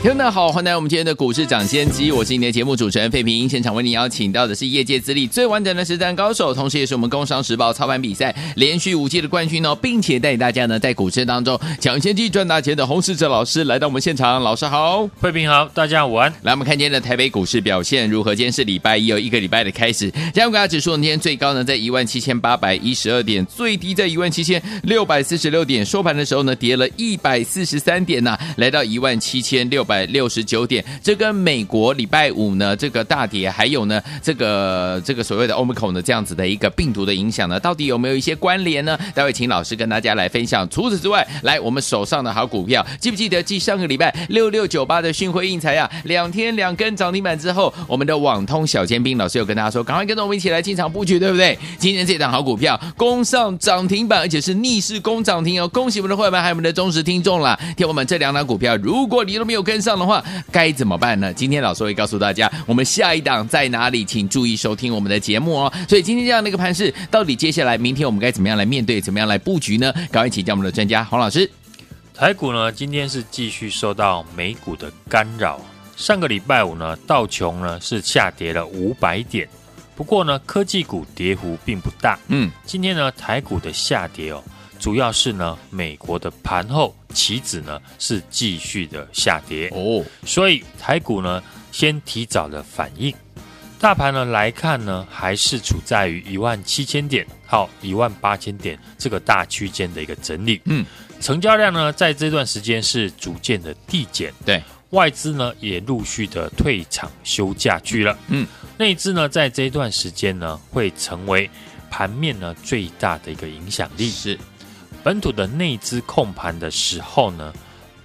听众好，欢迎来到我们今天的股市抢先机，我是你的节目主持人费平。现场为你邀请到的是业界资历最完整的实战高手，同时也是我们工商时报操盘比赛连续五届的冠军哦，并且带领大家呢在股市当中抢先机赚大钱的洪世哲老师来到我们现场。老师好，费平好，大家午安。来，我们看今天的台北股市表现如何？今天是礼拜一，有一个礼拜的开始。加权股价指数今天最高呢在一万七千八百一十二点，最低在一万七千六百四十六点，收盘的时候呢跌了一百四十三点呐、啊，来到一万七千六百六十九点。这跟美国礼拜五呢这个大跌，还有呢这个这个所谓的 Omicron 的这样子的一个病毒的影响呢，到底有没有一些关联呢？待会请老师跟大家来分享。除此之外，来我们手上的好股票，记不记得继上个礼拜六六九八的讯辉印材啊，两天两根涨停板之后，我们的网通小尖兵老师有跟大家说，赶快跟着我们一起来进场布局，对不对？今天这档好股票攻上涨停板，而且是逆势攻涨停哦！恭喜我们的会员们，还有我们的忠实听众啦。听我们这两档股票，如果你都没有跟上的话，该怎么办呢？今天老师会告诉大家，我们下一档在哪里，请注意收听我们的节目哦。所以今天这样的一个盘势，到底接下来明天我们该怎么样来面对，怎么样来布局呢？赶快请教我们的专家黄老师。台股呢，今天是继续受到美股的干扰。上个礼拜五呢，道琼呢是下跌了五百点，不过呢，科技股跌幅并不大。嗯，今天呢，台股的下跌哦。主要是呢，美国的盘后期指呢是继续的下跌哦，所以台股呢先提早的反应。大盘呢来看呢，还是处在于一万七千点到一万八千点这个大区间的一个整理。嗯，成交量呢在这段时间是逐渐的递减。对，外资呢也陆续的退场休假去了。嗯，内资呢在这段时间呢会成为盘面呢最大的一个影响力。是。本土的内资控盘的时候呢，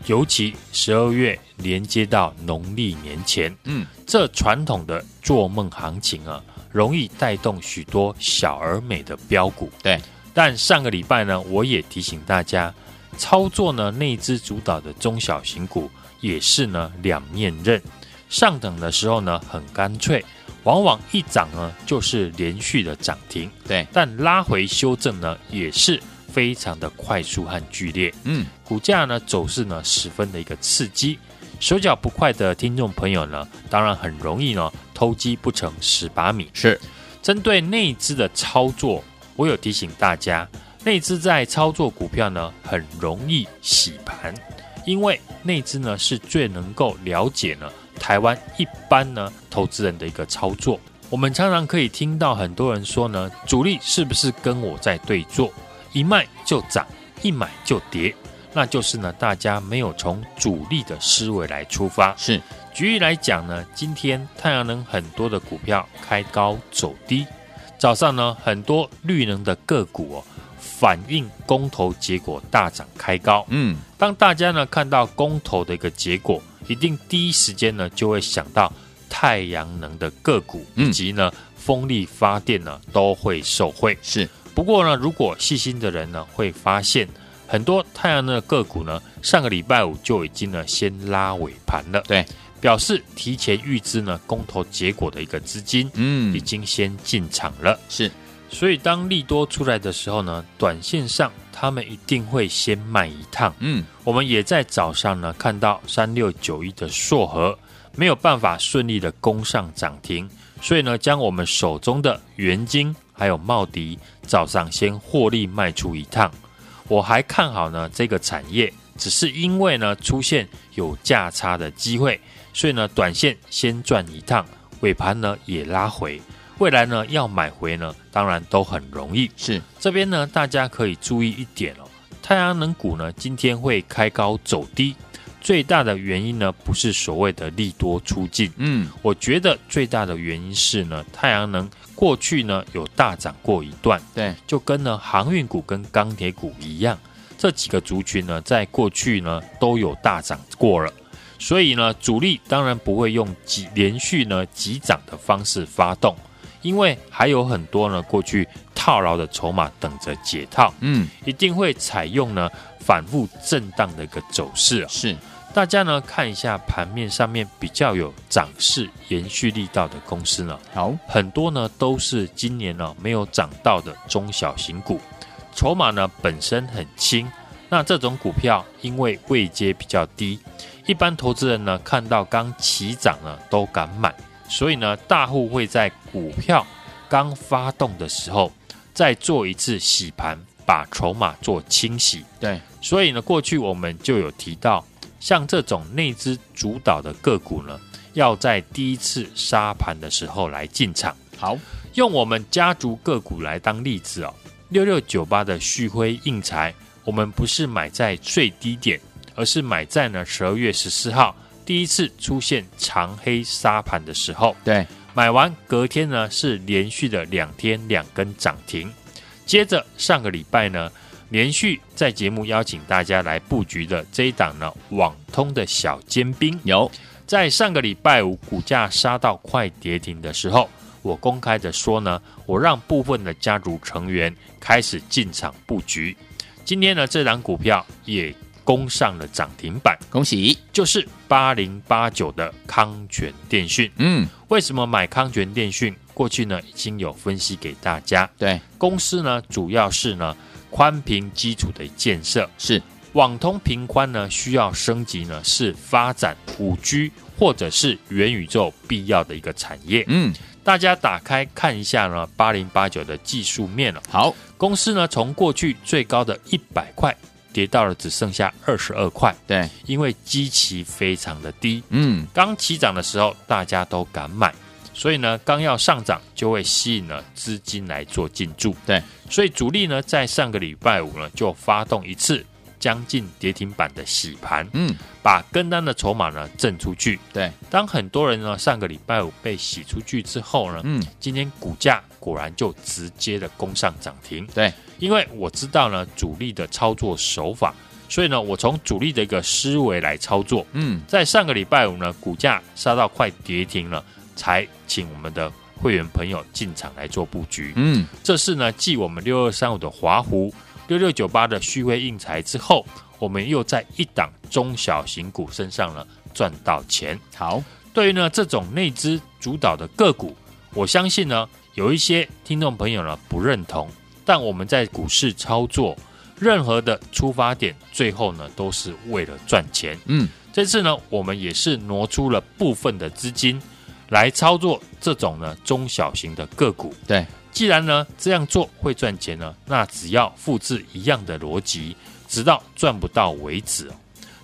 尤其十二月连接到农历年前，嗯，这传统的做梦行情啊，容易带动许多小而美的标股。对，但上个礼拜呢，我也提醒大家，操作呢内资主导的中小型股也是呢两面刃，上等的时候呢很干脆，往往一涨呢就是连续的涨停。对，但拉回修正呢也是。非常的快速和剧烈，嗯，股价呢走势呢十分的一个刺激，手脚不快的听众朋友呢，当然很容易呢偷鸡不成蚀把米。是针对内资的操作，我有提醒大家，内资在操作股票呢很容易洗盘，因为内资呢是最能够了解呢台湾一般呢投资人的一个操作。我们常常可以听到很多人说呢，主力是不是跟我在对做？一卖就涨，一买就跌，那就是呢，大家没有从主力的思维来出发。是，举例来讲呢，今天太阳能很多的股票开高走低，早上呢很多绿能的个股哦，反映公投结果大涨开高。嗯，当大家呢看到公投的一个结果，一定第一时间呢就会想到太阳能的个股，以及呢风力发电呢都会受惠。是。不过呢，如果细心的人呢，会发现很多太阳能的个股呢，上个礼拜五就已经呢先拉尾盘了。对，表示提前预支呢公投结果的一个资金，嗯，已经先进场了。是，所以当利多出来的时候呢，短线上他们一定会先卖一趟。嗯，我们也在早上呢看到三六九一的硕和没有办法顺利的攻上涨停，所以呢将我们手中的元晶。还有茂迪早上先获利卖出一趟，我还看好呢这个产业，只是因为呢出现有价差的机会，所以呢短线先赚一趟，尾盘呢也拉回，未来呢要买回呢当然都很容易。是。这边呢大家可以注意一点哦，太阳能股呢今天会开高走低，最大的原因呢不是所谓的利多出尽，嗯，我觉得最大的原因是呢太阳能。过去呢有大涨过一段，对，就跟呢航运股跟钢铁股一样，这几个族群呢在过去呢都有大涨过了，所以呢主力当然不会用急连续呢急涨的方式发动，因为还有很多呢过去套牢的筹码等着解套，嗯，一定会采用呢反复震荡的一个走势。是，大家呢看一下盘面上面比较有涨势延续力道的公司呢，好，很多呢都是今年呢没有涨到的中小型股，筹码呢本身很轻。那这种股票因为位阶比较低，一般投资人呢看到刚起涨呢都敢买，所以呢大户会在股票刚发动的时候再做一次洗盘，把筹码做清洗。对，所以呢过去我们就有提到，像这种内资主导的个股呢，要在第一次杀盘的时候来进场。好，用我们家族个股来当例子哦，六六九八的旭辉硬材。我们不是买在最低点，而是买在呢十二月十四号第一次出现长黑杀盘的时候。对，买完隔天呢是连续的两天两根涨停，接着上个礼拜呢连续在节目邀请大家来布局的这一档呢网通的小尖兵，有在上个礼拜五股价杀到快跌停的时候，我公开的说呢，我让部分的家族成员开始进场布局。今天呢，这档股票也攻上了涨停板，恭喜！就是八零八九的康泉电讯。嗯，为什么买康泉电讯？过去呢已经有分析给大家。对，公司呢主要是呢宽频基础的建设，是网通频宽呢需要升级呢，是发展五 G 或者是元宇宙必要的一个产业。嗯。大家打开看一下呢，八零八九的技术面了。好，公司呢从过去最高的一百块跌到了只剩下二十二块。对，因为基期非常的低。嗯，刚起涨的时候大家都敢买，所以呢刚要上涨就会吸引了资金来做进驻。对，所以主力呢在上个礼拜五呢就发动一次。将近跌停板的洗盘，嗯，把跟单的筹码呢震出去。对，当很多人呢上个礼拜五被洗出去之后呢，嗯，今天股价果然就直接的攻上涨停。对，因为我知道呢主力的操作手法，所以呢我从主力的一个思维来操作。嗯，在上个礼拜五呢股价杀到快跌停了，才请我们的会员朋友进场来做布局。嗯，这是呢继我们六二三五的华湖。六六九八的旭辉印材之后，我们又在一档中小型股身上呢赚到钱。好，对于呢这种内资主导的个股，我相信呢有一些听众朋友呢不认同，但我们在股市操作，任何的出发点最后呢都是为了赚钱。嗯，这次呢我们也是挪出了部分的资金来操作这种呢中小型的个股。对。既然呢这样做会赚钱呢，那只要复制一样的逻辑，直到赚不到为止。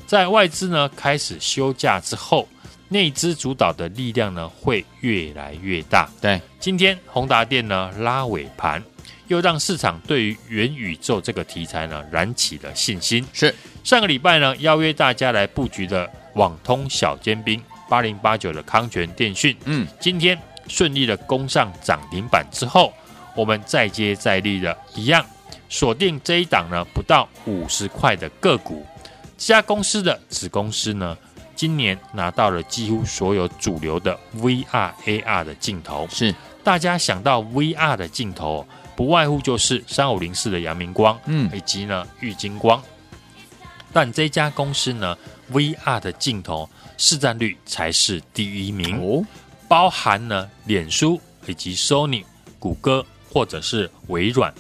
在外资呢开始休假之后，内资主导的力量呢会越来越大。对，今天宏达电呢拉尾盘，又让市场对于元宇宙这个题材呢燃起了信心。是上个礼拜呢邀约大家来布局的网通小尖兵八零八九的康泉电讯，嗯，今天顺利的攻上涨停板之后。我们再接再厉的一样锁定这一档呢，不到五十块的个股，这家公司的子公司呢，今年拿到了几乎所有主流的 VR AR 的镜头。是大家想到 VR 的镜头，不外乎就是三五零四的阳明光，嗯，以及呢玉金光。但这家公司呢，VR 的镜头市占率才是第一名哦，包含呢脸书以及 Sony、谷歌。或者是微软，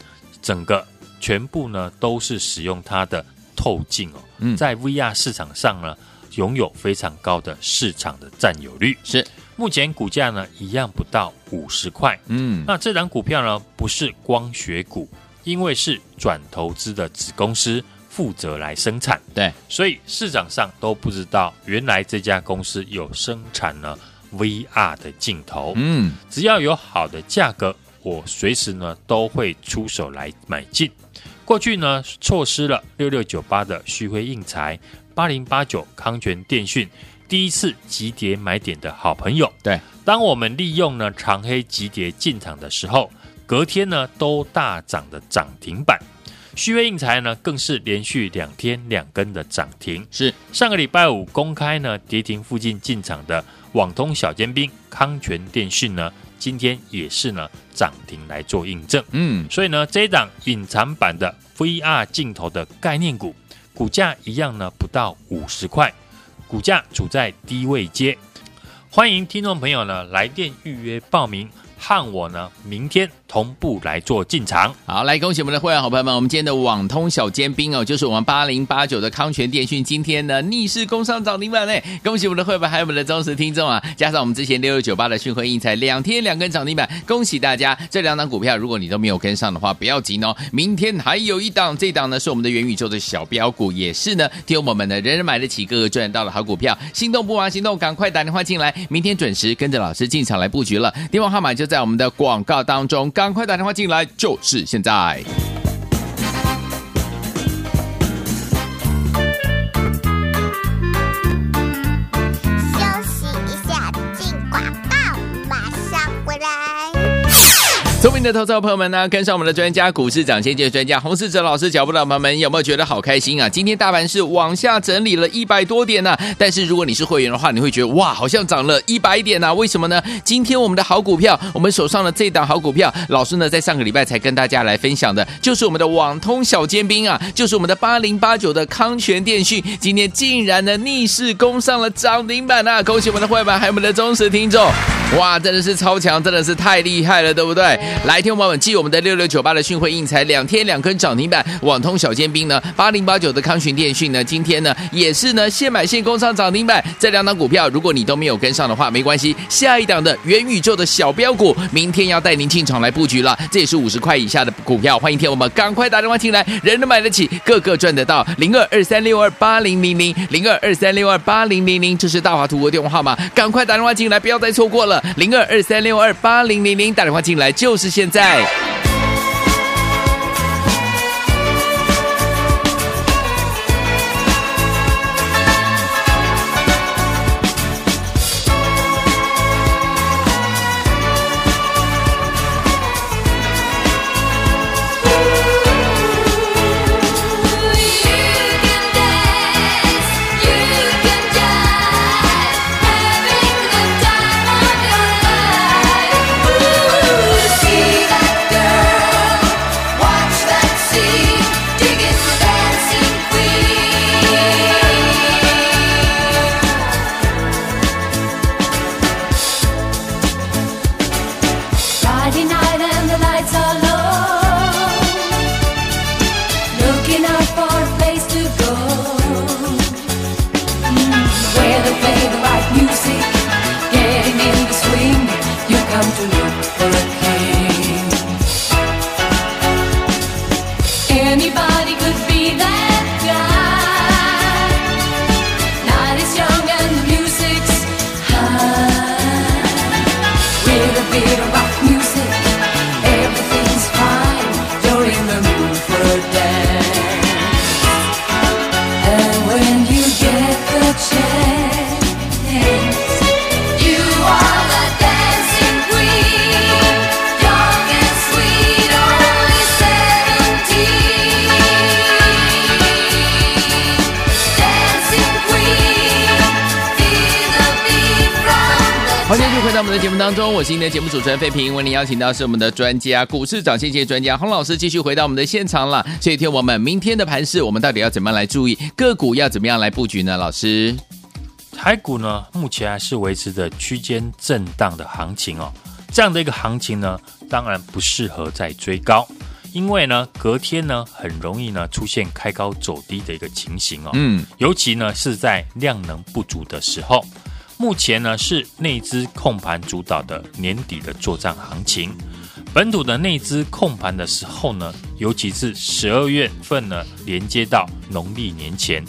整个全部呢都是使用它的透镜哦，嗯，在 VR 市场上呢拥有非常高的市场的占有率。是，目前股价呢一样不到五十块。嗯，那这档股票呢不是光学股，因为是转投资的子公司负责来生产。对，所以市场上都不知道原来这家公司有生产了 VR 的镜头。嗯，只要有好的价格。我随时呢都会出手来买进。过去呢错失了六六九八的旭辉应材、八零八九康泉电讯第一次急跌买点的好朋友。对，当我们利用呢长黑急跌进场的时候，隔天呢都大涨的涨停板。旭辉应材呢更是连续两天两根的涨停。是上个礼拜五公开呢跌停附近进场的网通小尖兵康泉电讯呢。今天也是呢涨停来做印证。嗯，所以呢，这一档隐藏版的 VR 镜头的概念股，股价一样呢不到五十块，股价处在低位阶。欢迎听众朋友呢来电预约报名。和我呢，明天同步来做进场。好，来恭喜我们的会员好朋友们，我们今天的网通小尖兵哦，就是我们八零八九的康泉电讯，今天呢逆势攻上涨停板嘞！恭喜我们的会员，还有我们的忠实听众啊！加上我们之前六六九八的讯辉印才，两天两根涨停板，恭喜大家！这两档股票，如果你都没有跟上的话，不要紧哦，明天还有一档，这档呢是我们的元宇宙的小标股，也是呢，听我们的人人买得起，个个赚到的好股票。心动不忙行动，赶快打电话进来，明天准时跟着老师进场来布局了。电话号码就在我们的广告当中，赶快打电话进来，就是现在。聪明的投资朋友们呢，跟上我们的专家股市涨先机专家洪世哲老师脚步的朋友们，有没有觉得好开心啊？今天大盘是往下整理了一百多点呢、但是如果你是会员的话，你会觉得哇，好像涨了一百点呢、为什么呢？今天我们的好股票，我们手上的这档好股票，老师呢在上个礼拜才跟大家来分享的，就是我们的网通小尖兵啊，就是我们的八零八九的康泉电讯，今天竟然呢逆势攻上了涨停板啊！恭喜我们的会员，还有我们的忠实听众，哇，真的是超强，真的是太厉害了，对不对？来，听众朋友们，继我们的六六九八的讯辉印才两天两根涨停板，网通小尖兵呢，八零八九的康群电讯呢，今天呢也是呢现买现攻上涨停板。这两档股票，如果你都没有跟上的话，没关系，下一档的元宇宙的小标股，明天要带您进场来布局了。这也是五十块以下的股票，欢迎听我们赶快打电话进来，人人买得起，个个赚得到。零二二三六二八零零零零二二三六二八零零零，这是大华图的电话号码，赶快打电话进来，不要再错过了。零二二三六二八零零零，打电话进来就是现在。在。我们的节目当中，我是您的节目主持人费平，为您邀请到是我们的专家股市涨先机专家洪老师，继续回到我们的现场了。所以，听我们明天的盘势，我们到底要怎么样来注意个股，要怎么样来布局呢？老师，台股呢，目前还是维持着区间震荡的行情哦。这样的一个行情呢，当然不适合再追高，因为呢，隔天呢，很容易呢出现开高走低的一个情形哦。嗯，尤其呢是在量能不足的时候。目前呢是内资控盘主导的年底的作战行情，本土的内资控盘的时候呢，尤其是十二月份呢，连接到农历年前，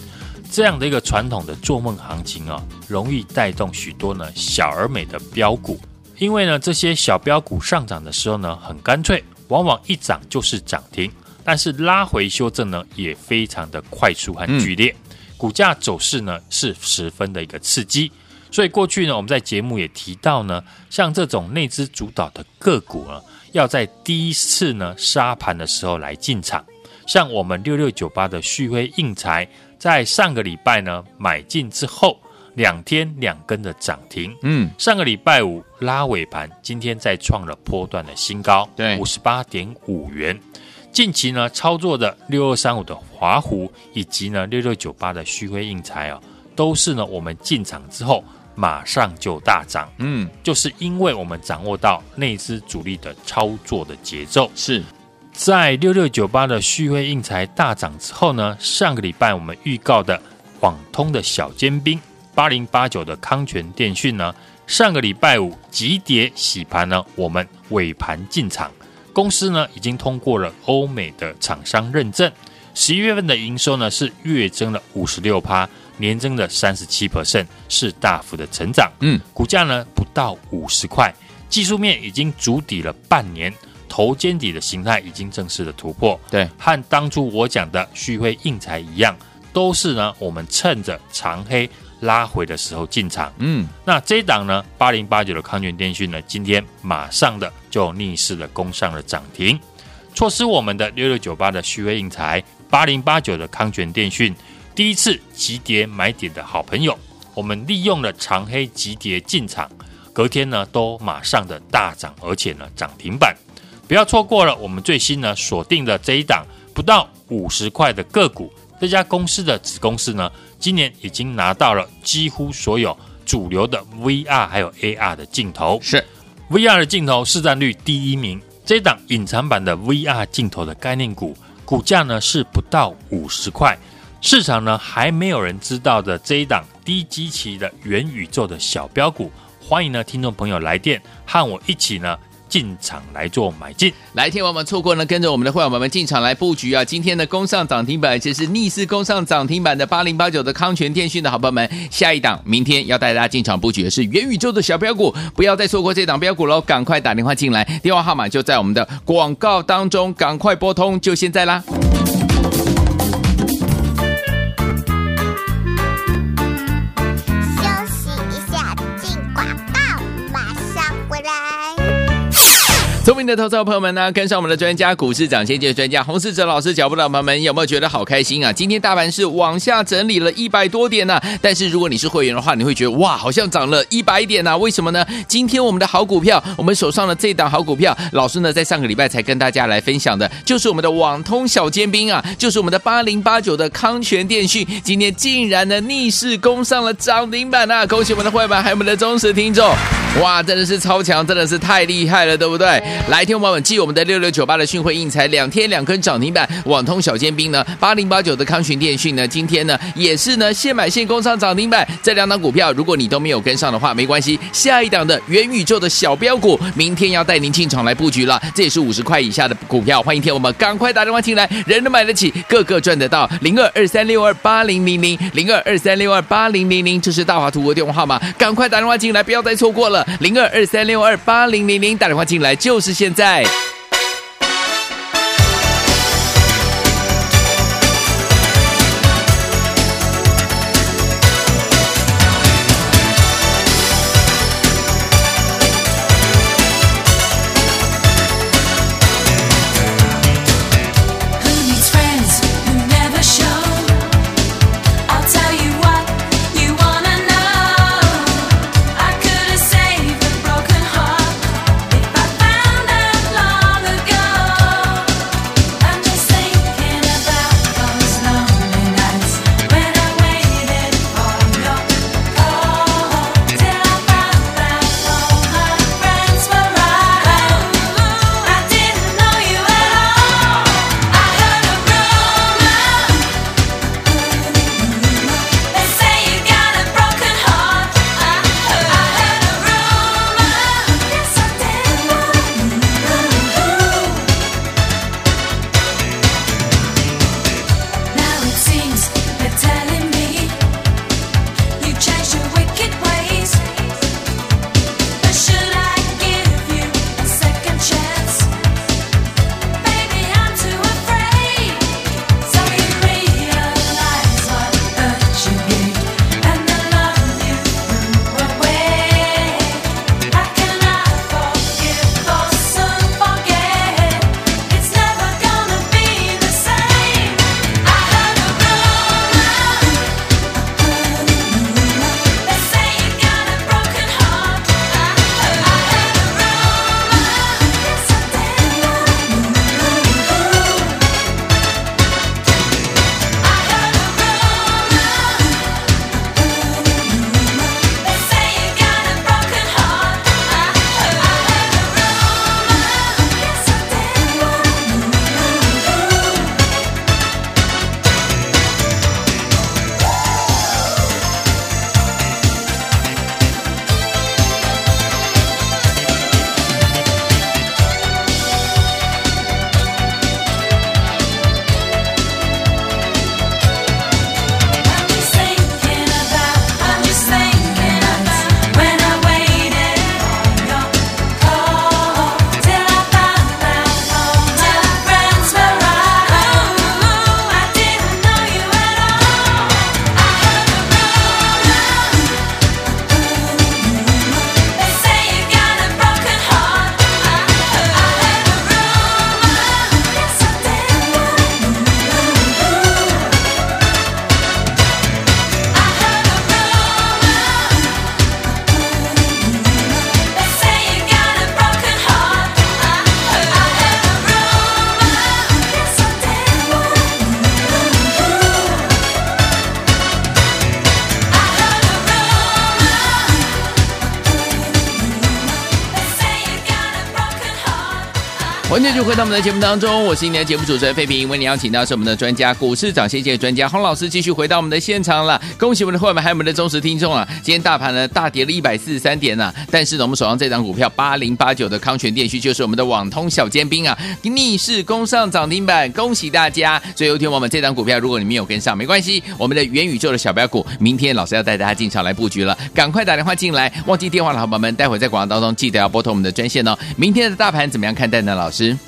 这样的一个传统的做梦行情啊，容易带动许多呢小而美的标股，因为呢这些小标股上涨的时候呢，很干脆，往往一涨就是涨停，但是拉回修正呢也非常的快速和剧烈，股价走势呢是十分的一个刺激。所以过去呢，我们在节目也提到呢，像这种内资主导的个股呢，要在第一次呢杀盘的时候来进场。像我们六六九八的旭辉硬材，在上个礼拜呢买进之后，两天两根的涨停。嗯，上个礼拜五拉尾盘，今天再创了波段的新高，对，五十八点五元。近期呢，操作的六二三五的华湖，以及呢六六九八的旭辉应材啊，都是呢我们进场之后马上就大涨。嗯，就是因为我们掌握到内资主力的操作的节奏。是在六六九八的旭辉应材大涨之后呢，上个礼拜我们预告的网通的小尖兵八零八九的康泉电讯呢，上个礼拜五急跌洗盘呢，我们尾盘进场。公司呢已经通过了欧美的厂商认证，十一月份的营收呢是月增了五十六趴，年增的三十七 percent，是大幅的成长。嗯，股价呢不到五十块，技术面已经筑底了半年，头肩底的形态已经正式的突破。对，和当初我讲的旭辉硬材一样，都是呢我们趁着长黑。拉回的时候进场，嗯，那这一档呢，八零八九的康泉电讯呢，今天马上的就逆势的攻上了涨停，错失我们的六六九八的旭辉硬材，八零八九的康泉电讯，第一次急跌买点的好朋友，我们利用了长黑急跌进场，隔天呢都马上的大涨，而且呢涨停板，不要错过了我们最新呢锁定的这一档不到五十块的个股。这家公司的子公司呢，今年已经拿到了几乎所有主流的 VR 还有 AR 的镜头，是 VR 的镜头市占率第一名。这档隐藏版的 VR 镜头的概念股，股价呢是不到五十块，市场呢还没有人知道的这一档低基期的元宇宙的小标股，欢迎呢听众朋友来电和我一起呢。进场来做买进，来天王们错过呢，跟着我们的会员们进场来布局啊！今天的攻上涨停板，这是逆势攻上涨停板的八零八九的康泉电讯的好朋友们，下一档明天要带大家进场布局的是元宇宙的小标股，不要再错过这档标股喽！赶快打电话进来，电话号码就在我们的广告当中，赶快拨通，就现在啦！聪明的投资者朋友们呢，跟上我们的专家股市涨先机专家洪世哲老师脚步的朋友们，有没有觉得好开心啊？今天大盘是往下整理了一百多点呢、但是如果你是会员的话，你会觉得哇，好像涨了一百点呢、为什么呢？今天我们的好股票，我们手上的这档好股票，老师呢在上个礼拜才跟大家来分享的，就是我们的网通小尖兵啊，就是我们的八零八九的康泉电讯，今天竟然呢逆势攻上了涨停板啊！恭喜我们的会员，还有我们的忠实听众，哇，真的是超强，真的是太厉害了，对不对？来，听我们记我们的六六九八的讯汇应材两天两根涨停板，网通小尖兵呢，八零八九的康群电讯呢，今天呢也是呢现买现攻上涨停板。这两档股票，如果你都没有跟上的话，没关系，下一档的元宇宙的小标股，明天要带您进场来布局了。这也是五十块以下的股票，欢迎听我们赶快打电话进来，人都买得起，个个赚得到。零二二三六二八零零零零二二三六二八零零零，这是大华图的电话号码，赶快打电话进来，不要再错过了。零二二三六二八零零零，打电话进来就就是现在。回到我们的节目当中，我是今天的节目主持人费平，为你邀请到是我们的专家股市涨先机专家洪老师，继续回到我们的现场了。恭喜我们的会员们，还有我们的忠实听众啊！今天大盘呢大跌了一百四十三点呐、啊，但是呢，我们手上这张股票八零八九的康泉电讯就是我们的网通小尖兵啊，逆势攻上涨停板，恭喜大家！所以有天我们这张股票，如果你没有跟上，没关系，我们的元宇宙的小标股，明天老师要带大家进场来布局了，赶快打电话进来，忘记电话的好朋友们，待会在广告当中记得要拨通我们的专线哦。明天的大盘怎么样看待呢？老师？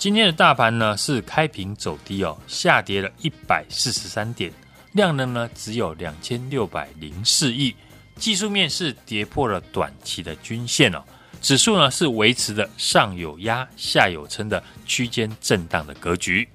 今天的大盘呢是开平走低哦，下跌了一百四十三点，量能呢只有两千六百零四亿，技术面是跌破了短期的均线哦，指数呢是维持的上有压下有撑的区间震荡的格局，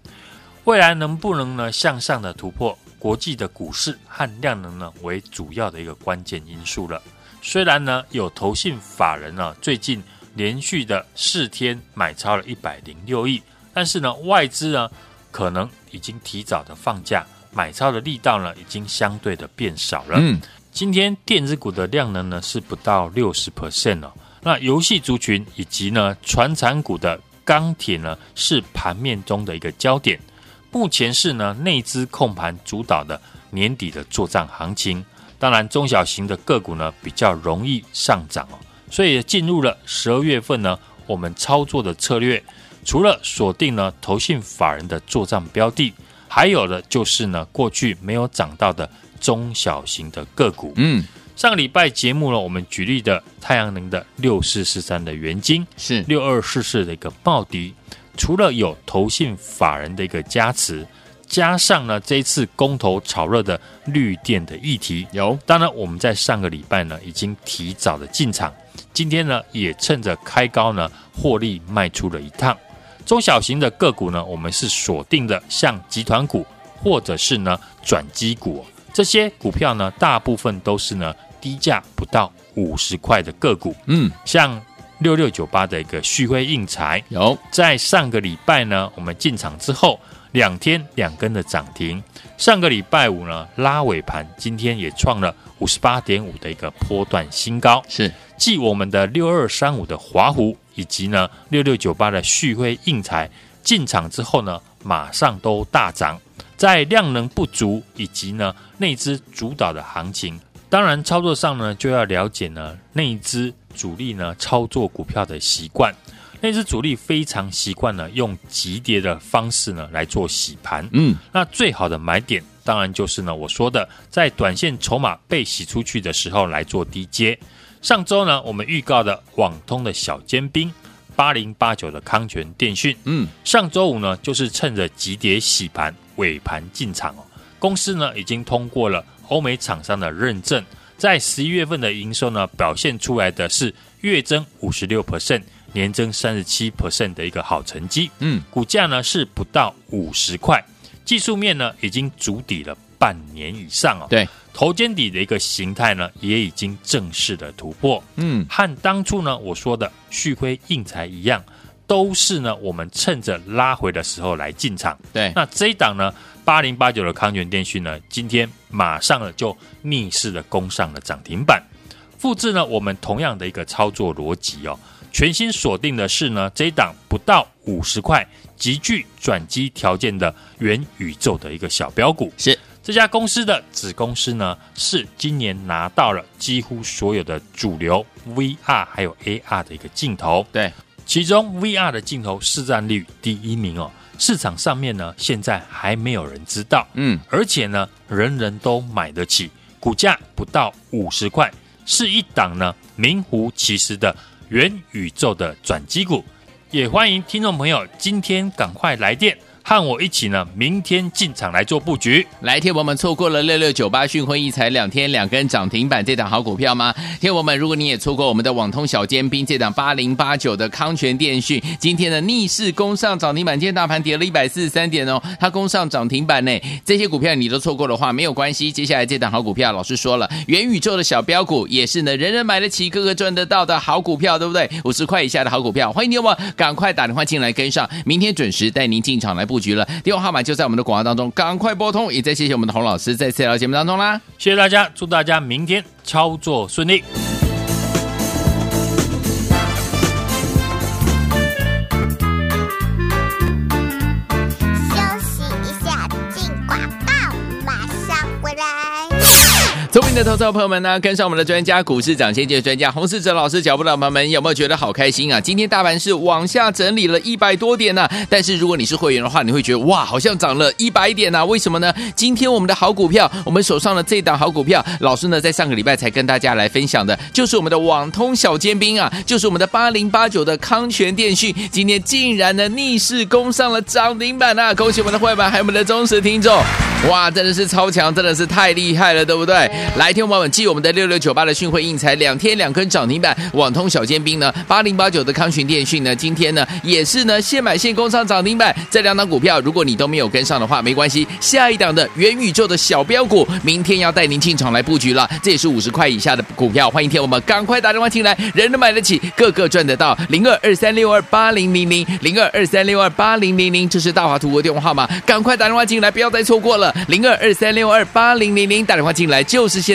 未来能不能呢向上的突破？国际的股市和量能呢为主要的一个关键因素了。虽然呢有投信法人呢最近。连续的四天买超了一百零六亿，但是呢，外资呢可能已经提早的放假，买超的力道呢已经相对的变少了。嗯，今天电子股的量能呢是不到六十 percent 哦。那游戏族群以及呢传产股的钢铁呢是盘面中的一个焦点。目前是呢内资控盘主导的年底的作战行情，当然中小型的个股呢比较容易上涨哦。所以进入了十二月份呢，我们操作的策略除了锁定呢投信法人的作账标的，还有的就是呢过去没有涨到的中小型的个股。嗯，上个礼拜节目呢，我们举例的太阳能的六四四三的元晶是六二四四的一个暴迪，除了有投信法人的一个加持，加上呢这一次公投炒热的绿电的议题，有当然我们在上个礼拜呢已经提早的进场。今天呢，也趁着开高呢，获利卖出了一趟。中小型的个股呢，我们是锁定的，像集团股或者是呢转机股这些股票呢，大部分都是呢低价不到五十块的个股。嗯，像六六九八的一个旭辉印材，有在上个礼拜呢，我们进场之后两天两根的涨停。上个礼拜五呢，拉尾盘，今天也创了五十八点五的一个波段新高。是。继我们的六二三五的华湖以及呢六六九八的旭辉应材进场之后呢，马上都大涨。在量能不足以及呢内资主导的行情，当然操作上呢就要了解呢内资主力呢操作股票的习惯。内资主力非常习惯呢用急跌的方式呢来做洗盘。嗯，那最好的买点当然就是呢我说的，在短线筹码被洗出去的时候来做低接。上周呢，我们预告的网通的小尖兵八零八九的康泉电讯，嗯，上周五呢，就是趁着急跌洗盘尾盘进场哦。公司呢已经通过了欧美厂商的认证，在十一月份的营收呢表现出来的是月增五十六 percent，年增三十七 percent 的一个好成绩。嗯，股价呢是不到五十块，技术面呢已经筑底了半年以上哦。对。头肩底的一个形态呢，也已经正式的突破。嗯，和当初呢我说的旭辉应材一样，都是呢我们趁着拉回的时候来进场。对，那这一档呢八零八九的康泉电讯呢，今天马上呢就逆势的攻上了涨停板。复制呢我们同样的一个操作逻辑哦，全新锁定的是呢这一档不到五十块，极具转机条件的元宇宙的一个小标股。是。这家公司的子公司呢，是今年拿到了几乎所有的主流 VR 还有 AR 的一个镜头。对，其中 VR 的镜头市占率第一名哦，市场上面呢现在还没有人知道。嗯，而且呢，人人都买得起，股价不到五十块，是一档呢名副其实的元宇宙的转机股。也欢迎听众朋友今天赶快来电。和我一起呢，明天进场来做布局。来，天友们错过了六六九八讯辉一材两天两根涨停板这档好股票吗？天友们，如果你也错过我们的网通小尖兵这档八零八九的康泉电讯，今天的逆势攻上涨停板，今天大盘跌了一百四十三点哦，它攻上涨停板呢。这些股票你都错过的话，没有关系。接下来这档好股票，老师说了，元宇宙的小标股也是呢，人人买得起，个个赚得到的好股票，对不对？五十块以下的好股票，欢迎你，我们赶快打电话进来跟上，明天准时带您进场来布。布局了，电话号码就在我们的广告当中，赶快拨通。也再谢谢我们的洪老师在次聊节目当中啦，谢谢大家，祝大家明天操作顺利。的投资朋友们呢，跟上我们的专家股市涨先机专家洪世哲老师脚步的朋友们，有没有觉得好开心啊？今天大盘是往下整理了一百多点呢、但是如果你是会员的话，你会觉得哇，好像涨了一百点呐、啊？为什么呢？今天我们的好股票，我们手上的这档好股票，老师呢在上个礼拜才跟大家来分享的，就是我们的网通小尖兵啊，就是我们的八零八九的康泉电讯，今天竟然呢逆势攻上了涨停板啊！恭喜我们的会员还有我们的忠实听众，哇，真的是超强，真的是太厉害了，对不对？来，听我们继我们的六六九八的讯汇应材两天两根涨停板，网通小尖兵呢，八零八九的康群电讯呢，今天呢也是呢现买现攻上涨停板。这两档股票，如果你都没有跟上的话，没关系，下一档的元宇宙的小标股，明天要带您进场来布局了。这也是五十块以下的股票，欢迎听我们赶快打电话进来，人人买得起，个个赚得到。零二二三六二八零零零零二二三六二八零零零，这是大华图的电话号码，赶快打电话进来，不要再错过了。零二二三六二八零零零，打电话进来就是现